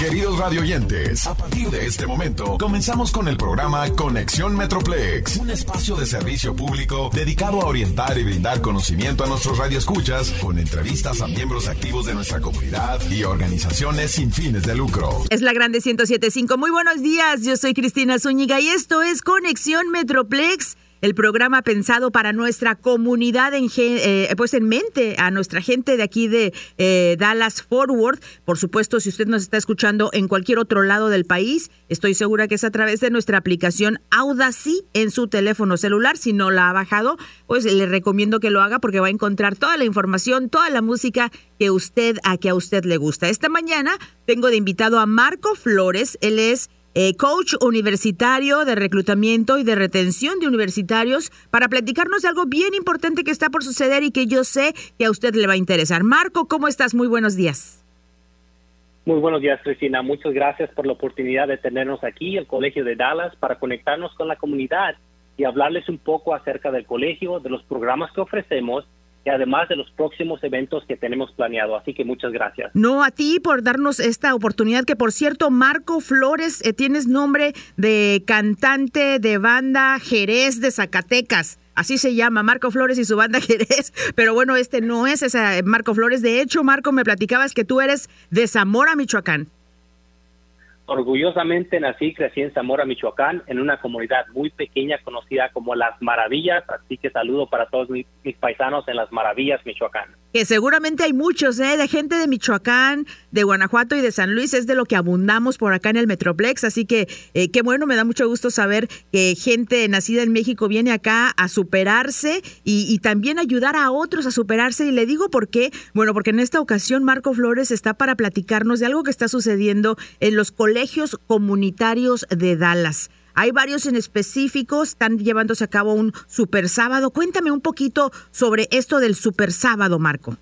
Queridos radioyentes, a partir de este momento comenzamos con el programa Conexión Metroplex, un espacio de servicio público dedicado a orientar y brindar conocimiento a nuestros radioescuchas con entrevistas a miembros activos de nuestra comunidad y organizaciones sin fines de lucro. Es la Grande 1075. Muy buenos días, yo soy Cristina Zúñiga y esto es Conexión Metroplex el programa pensado para nuestra comunidad en, eh, pues en mente, a nuestra gente de aquí de eh, Dallas Forward. Por supuesto, si usted nos está escuchando en cualquier otro lado del país, estoy segura que es a través de nuestra aplicación Audacy en su teléfono celular. Si no la ha bajado, pues le recomiendo que lo haga porque va a encontrar toda la información, toda la música que usted a que a usted le gusta. Esta mañana tengo de invitado a Marco Flores. Él es eh, coach universitario de reclutamiento y de retención de universitarios, para platicarnos de algo bien importante que está por suceder y que yo sé que a usted le va a interesar. Marco, ¿cómo estás? Muy buenos días. Muy buenos días, Cristina. Muchas gracias por la oportunidad de tenernos aquí, el Colegio de Dallas, para conectarnos con la comunidad y hablarles un poco acerca del colegio, de los programas que ofrecemos y además de los próximos eventos que tenemos planeado. Así que muchas gracias. No, a ti por darnos esta oportunidad, que por cierto, Marco Flores, eh, tienes nombre de cantante de banda Jerez de Zacatecas. Así se llama, Marco Flores y su banda Jerez. Pero bueno, este no es ese Marco Flores. De hecho, Marco, me platicabas que tú eres de Zamora, Michoacán. Orgullosamente nací y crecí en Zamora, Michoacán, en una comunidad muy pequeña conocida como Las Maravillas, así que saludo para todos mis, paisanos en Las Maravillas, Michoacán. Que seguramente hay muchos, ¿eh? De gente de Michoacán, de Guanajuato y de San Luis, es de lo que abundamos por acá en el Metroplex, así que eh, qué bueno, me da mucho gusto saber que gente nacida en México viene acá a superarse y, también ayudar a otros a superarse. Y le digo por qué, bueno, porque en esta ocasión Marco Flores está para platicarnos de algo que está sucediendo en los colegios comunitarios de Dallas. Hay varios en específico, están llevándose a cabo un super sábado. Cuéntame un poquito sobre esto del super sábado, Marco.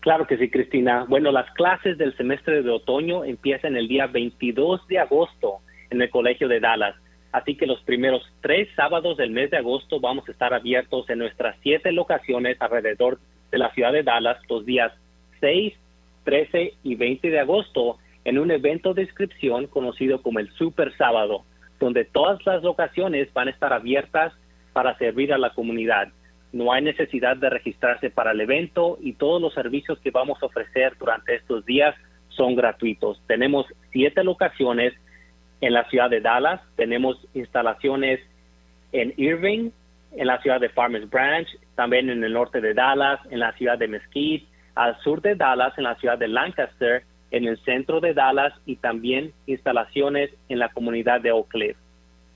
Claro que sí, Cristina. Bueno, las clases del semestre de otoño empiezan el día 22 de agosto en el Colegio de Dallas. Así que los primeros tres sábados del mes de agosto vamos a estar abiertos en nuestras siete locaciones alrededor de la ciudad de Dallas los días 6, 13 y 20 de agosto en un evento de inscripción conocido como el Super Sábado, donde todas las locaciones van a estar abiertas para servir a la comunidad. No hay necesidad de registrarse para el evento y todos los servicios que vamos a ofrecer durante estos días son gratuitos. Tenemos siete locaciones en la ciudad de Dallas, tenemos instalaciones en Irving, en la ciudad de Farmers Branch, también en el norte de Dallas, en la ciudad de Mesquite, al sur de Dallas, en la ciudad de Lancaster, en el centro de Dallas y también instalaciones en la comunidad de Oak Cliff.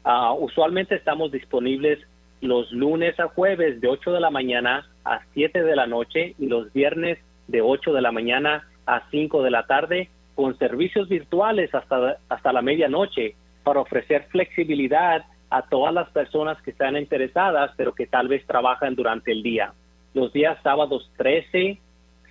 Ah, usualmente estamos disponibles los lunes a jueves de 8 de la mañana a 7 de la noche y los viernes de 8 de la mañana a 5 de la tarde con servicios virtuales hasta, hasta la medianoche para ofrecer flexibilidad a todas las personas que están interesadas pero que tal vez trabajan durante el día. Los días sábados 13,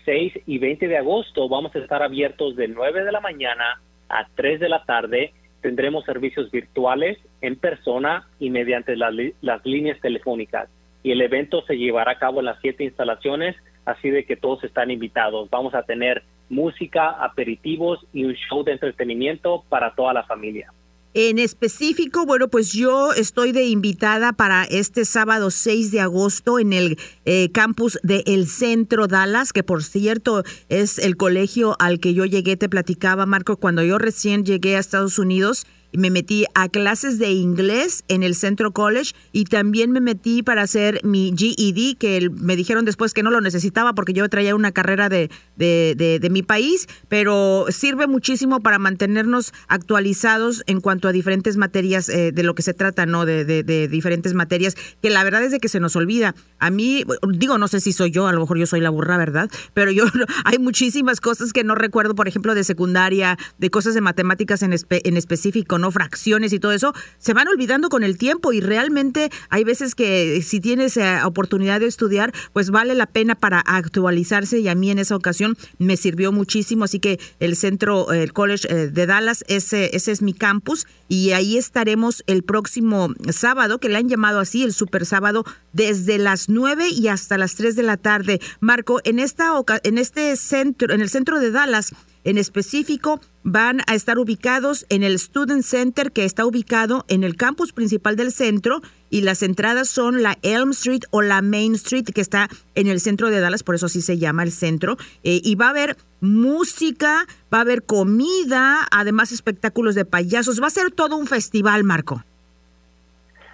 6 y 20 de agosto vamos a estar abiertos de 9 de la mañana a 3 de la tarde. Tendremos servicios virtuales en persona y mediante las líneas telefónicas. Y el evento se llevará a cabo en las siete instalaciones, así de que todos están invitados. Vamos a tener música, aperitivos y un show de entretenimiento para toda la familia. En específico, bueno, pues yo estoy de invitada para este sábado 6 de agosto en el eh, campus de El Centro Dallas, que por cierto es el colegio al que yo llegué, te platicaba Marco, cuando yo recién llegué a Estados Unidos me metí a clases de inglés en el Centro College y también me metí para hacer mi GED, que me dijeron después que no lo necesitaba porque yo traía una carrera de, de, de, mi país, pero sirve muchísimo para mantenernos actualizados en cuanto a diferentes materias eh, de lo que se trata, ¿no? De, de, diferentes materias, que la verdad es de que se nos olvida. A mí, digo, no sé si soy yo, a lo mejor yo soy la burra, ¿verdad? Pero yo, hay muchísimas cosas que no recuerdo, por ejemplo, de secundaria, de cosas de matemáticas en, en específico no fracciones y todo eso, se van olvidando con el tiempo y realmente hay veces que si tienes eh, oportunidad de estudiar, pues vale la pena para actualizarse y a mí en esa ocasión me sirvió muchísimo, así que el centro, el college eh, de Dallas, ese, ese es mi campus y ahí estaremos el próximo sábado, que le han llamado así, el super sábado, desde las 9 y hasta las 3 de la tarde. Marco, en esta en este centro, en el centro de Dallas, en específico, van a estar ubicados en el Student Center que está ubicado en el campus principal del centro y las entradas son la Elm Street o la Main Street que está en el centro de Dallas, por eso así se llama el centro. Eh, y va a haber música, va a haber comida, además espectáculos de payasos, va a ser todo un festival, Marco.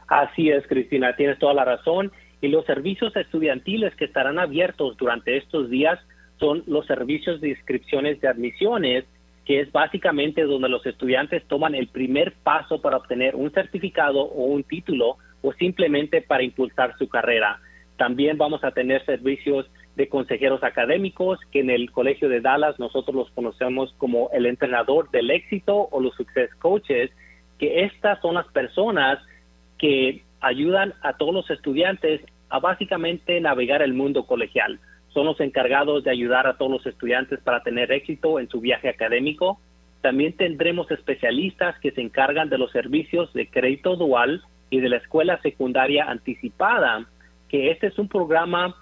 Así es, Cristina, tienes toda la razón. Y los servicios estudiantiles que estarán abiertos durante estos días son los servicios de inscripciones de admisiones, que es básicamente donde los estudiantes toman el primer paso para obtener un certificado o un título o simplemente para impulsar su carrera. También vamos a tener servicios de consejeros académicos, que en el Colegio de Dallas nosotros los conocemos como el entrenador del éxito o los success coaches, que estas son las personas que ayudan a todos los estudiantes a básicamente navegar el mundo colegial. Son los encargados de ayudar a todos los estudiantes para tener éxito en su viaje académico. También tendremos especialistas que se encargan de los servicios de crédito dual y de la escuela secundaria anticipada, que este es un programa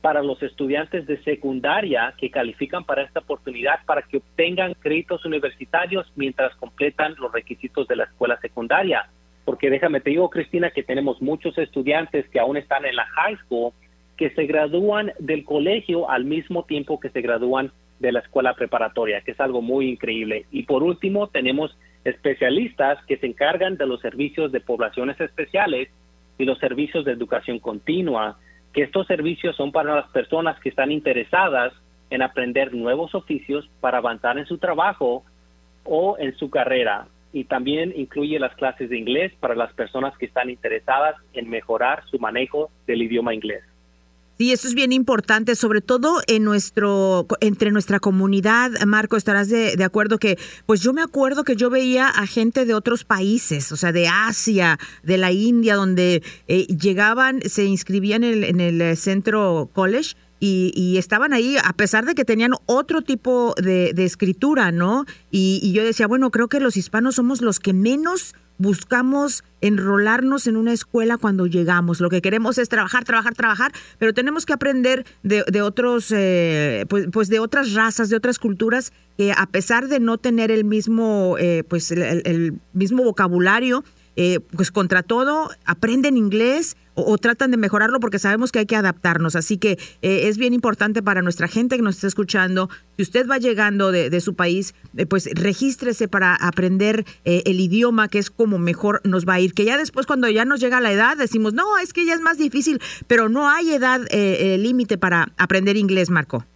para los estudiantes de secundaria que califican para esta oportunidad para que obtengan créditos universitarios mientras completan los requisitos de la escuela secundaria porque déjame te digo, Cristina, que tenemos muchos estudiantes que aún están en la high school que se gradúan del colegio al mismo tiempo que se gradúan de la escuela preparatoria, que es algo muy increíble. Y por último, tenemos especialistas que se encargan de los servicios de poblaciones especiales y los servicios de educación continua, que estos servicios son para las personas que están interesadas en aprender nuevos oficios para avanzar en su trabajo o en su carrera y también incluye las clases de inglés para las personas que están interesadas en mejorar su manejo del idioma inglés. Sí, eso es bien importante, sobre todo en nuestro, entre nuestra comunidad, Marco, estarás de, acuerdo que, pues yo me acuerdo que yo veía a gente de otros países, o sea, de Asia, de la India, donde eh, llegaban, se inscribían en el, en el centro college y, estaban ahí a pesar de que tenían otro tipo de, escritura, ¿no? Y, yo decía, bueno, creo que los hispanos somos los que menos buscamos enrolarnos en una escuela cuando llegamos. Lo que queremos es trabajar, trabajar, trabajar, pero tenemos que aprender de, otros, eh, pues, pues, de otras razas, de otras culturas que a pesar de no tener el mismo, eh, pues el mismo vocabulario, eh, pues contra todo aprenden inglés o, tratan de mejorarlo porque sabemos que hay que adaptarnos. Así que eh, es bien importante para nuestra gente que nos está escuchando. Si usted va llegando de, su país, eh, pues regístrese para aprender el idioma, que es como mejor nos va a ir. Que ya después, cuando ya nos llega la edad, decimos, no, es que ya es más difícil, pero no hay edad límite para aprender inglés, Marco.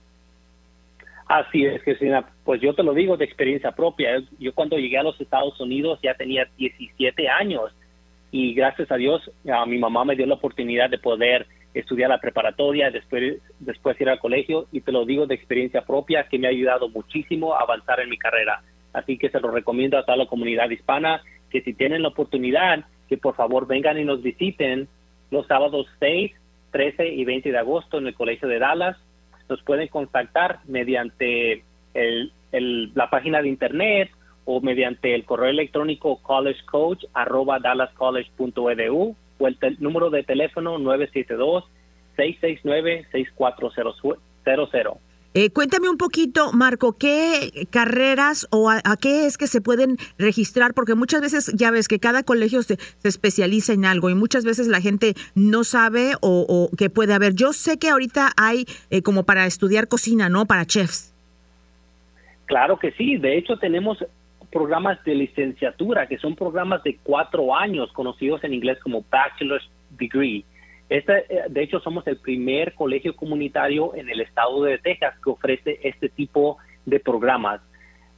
Así es, Cristina. Pues yo te lo digo de experiencia propia. Yo cuando llegué a los Estados Unidos ya tenía 17 años y gracias a Dios a mi mamá me dio la oportunidad de poder estudiar la preparatoria, después, después ir al colegio y te lo digo de experiencia propia que me ha ayudado muchísimo a avanzar en mi carrera. Así que se lo recomiendo a toda la comunidad hispana que si tienen la oportunidad, que por favor vengan y nos visiten los sábados 6, 13 y 20 de agosto en el Colegio de Dallas nos pueden contactar mediante el, la página de internet o mediante el correo electrónico collegecoach@dallascollege.edu o el número de teléfono 972 669 6400. Eh, cuéntame un poquito, Marco, ¿qué carreras o a, qué es que se pueden registrar? Porque muchas veces ya ves que cada colegio se, especializa en algo y muchas veces la gente no sabe o, que puede haber. Yo sé que ahorita hay eh, como para estudiar cocina, ¿no? Para chefs. Claro que sí. De hecho, tenemos programas de licenciatura que son programas de cuatro años, conocidos en inglés como Bachelor's Degree este, de hecho, somos el primer colegio comunitario en el estado de Texas que ofrece este tipo de programas.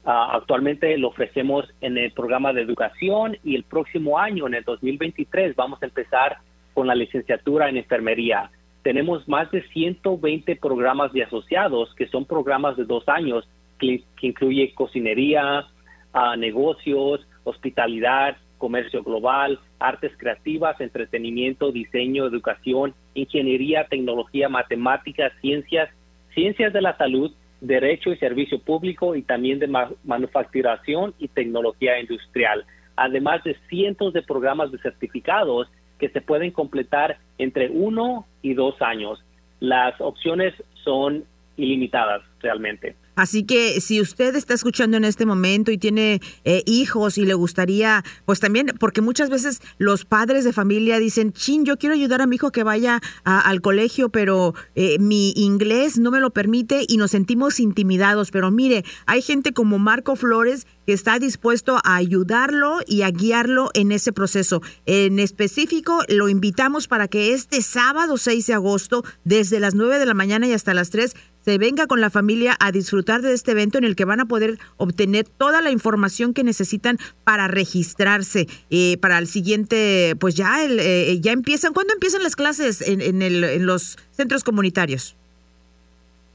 Ah, actualmente lo ofrecemos en el programa de educación y el próximo año, en el 2023, vamos a empezar con la licenciatura en enfermería. Tenemos más de 120 programas de asociados que son programas de dos años que, incluye cocinería, ah, negocios, hospitalidad, comercio global, artes creativas, entretenimiento, diseño, educación, ingeniería, tecnología, matemáticas, ciencias, ciencias de la salud, derecho y servicio público y también de manufacturación y tecnología industrial, además de cientos de programas de certificados que se pueden completar entre uno y dos años. Las opciones son ilimitadas realmente. Así que si usted está escuchando en este momento y tiene eh, hijos y le gustaría, pues también, porque muchas veces los padres de familia dicen, chin, yo quiero ayudar a mi hijo que vaya al colegio, pero eh, mi inglés no me lo permite y nos sentimos intimidados. Pero mire, hay gente como Marco Flores que está dispuesto a ayudarlo y a guiarlo en ese proceso. En específico, lo invitamos para que este sábado 6 de agosto, desde las 9 de la mañana y hasta las 3, se venga con la familia a disfrutar de este evento en el que van a poder obtener toda la información que necesitan para registrarse eh, para el siguiente, pues ya el, eh, ya empiezan. ¿Cuándo empiezan las clases en, en, el, en los centros comunitarios?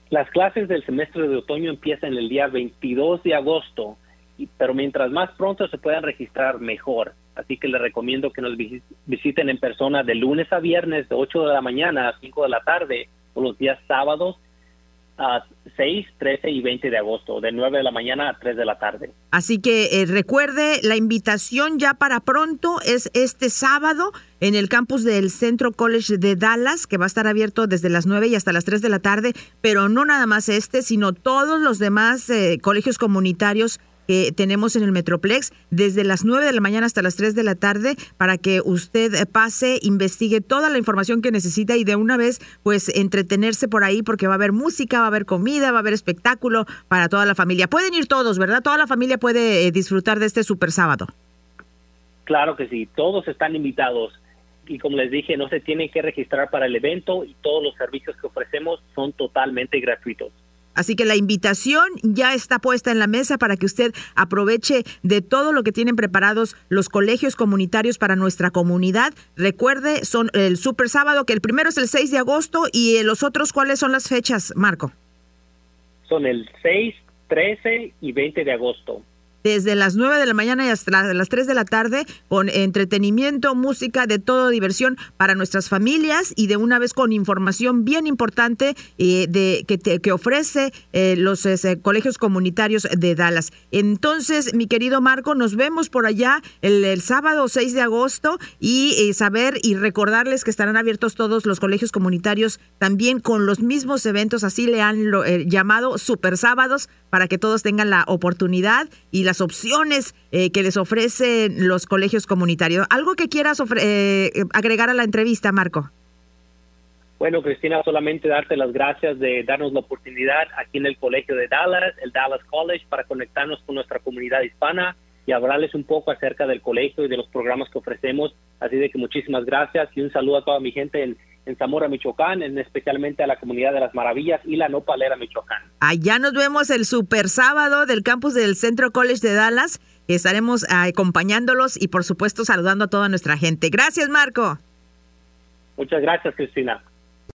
Las clases del semestre de otoño empiezan el día 22 de agosto, pero mientras más pronto se puedan registrar, mejor. Así que les recomiendo que nos visiten en persona de lunes a viernes de 8 de la mañana a 5 de la tarde o los días sábados a 6, 13 y 20 de agosto, de 9 de la mañana a 3 de la tarde. Así que eh, recuerde, la invitación ya para pronto es este sábado en el campus del Centro College de Dallas, que va a estar abierto desde las 9 y hasta las 3 de la tarde, pero no nada más este, sino todos los demás eh, colegios comunitarios que tenemos en el Metroplex desde las 9 de la mañana hasta las 3 de la tarde para que usted pase, investigue toda la información que necesita y de una vez pues entretenerse por ahí porque va a haber música, va a haber comida, va a haber espectáculo para toda la familia. Pueden ir todos, ¿verdad? Toda la familia puede eh, disfrutar de este super sábado. Claro que sí, todos están invitados y como les dije, no se tienen que registrar para el evento y todos los servicios que ofrecemos son totalmente gratuitos. Así que la invitación ya está puesta en la mesa para que usted aproveche de todo lo que tienen preparados los colegios comunitarios para nuestra comunidad. Recuerde, son el Super Sábado, que el primero es el 6 de agosto y los otros, ¿cuáles son las fechas, Marco? Son el 6, 13 y 20 de agosto desde las 9 de la mañana y hasta las 3 de la tarde con entretenimiento, música, de todo diversión para nuestras familias y de una vez con información bien importante eh, de que, que ofrece eh, los eh, colegios comunitarios de Dallas. Entonces, mi querido Marco, nos vemos por allá el, sábado 6 de agosto y saber y recordarles que estarán abiertos todos los colegios comunitarios también con los mismos eventos, así le han llamado super sábados para que todos tengan la oportunidad y las opciones eh, que les ofrecen los colegios comunitarios. ¿Algo que quieras eh, agregar a la entrevista, Marco? Bueno, Cristina, solamente darte las gracias de darnos la oportunidad aquí en el Colegio de Dallas, el Dallas College, para conectarnos con nuestra comunidad hispana y hablarles un poco acerca del colegio y de los programas que ofrecemos. Así de que muchísimas gracias y un saludo a toda mi gente en, en Zamora, Michoacán, en especialmente a la comunidad de las Maravillas y la Nopalera, Michoacán. Allá nos vemos el super sábado del campus del Centro College de Dallas. Estaremos acompañándolos y por supuesto saludando a toda nuestra gente. Gracias, Marco. Muchas gracias, Cristina.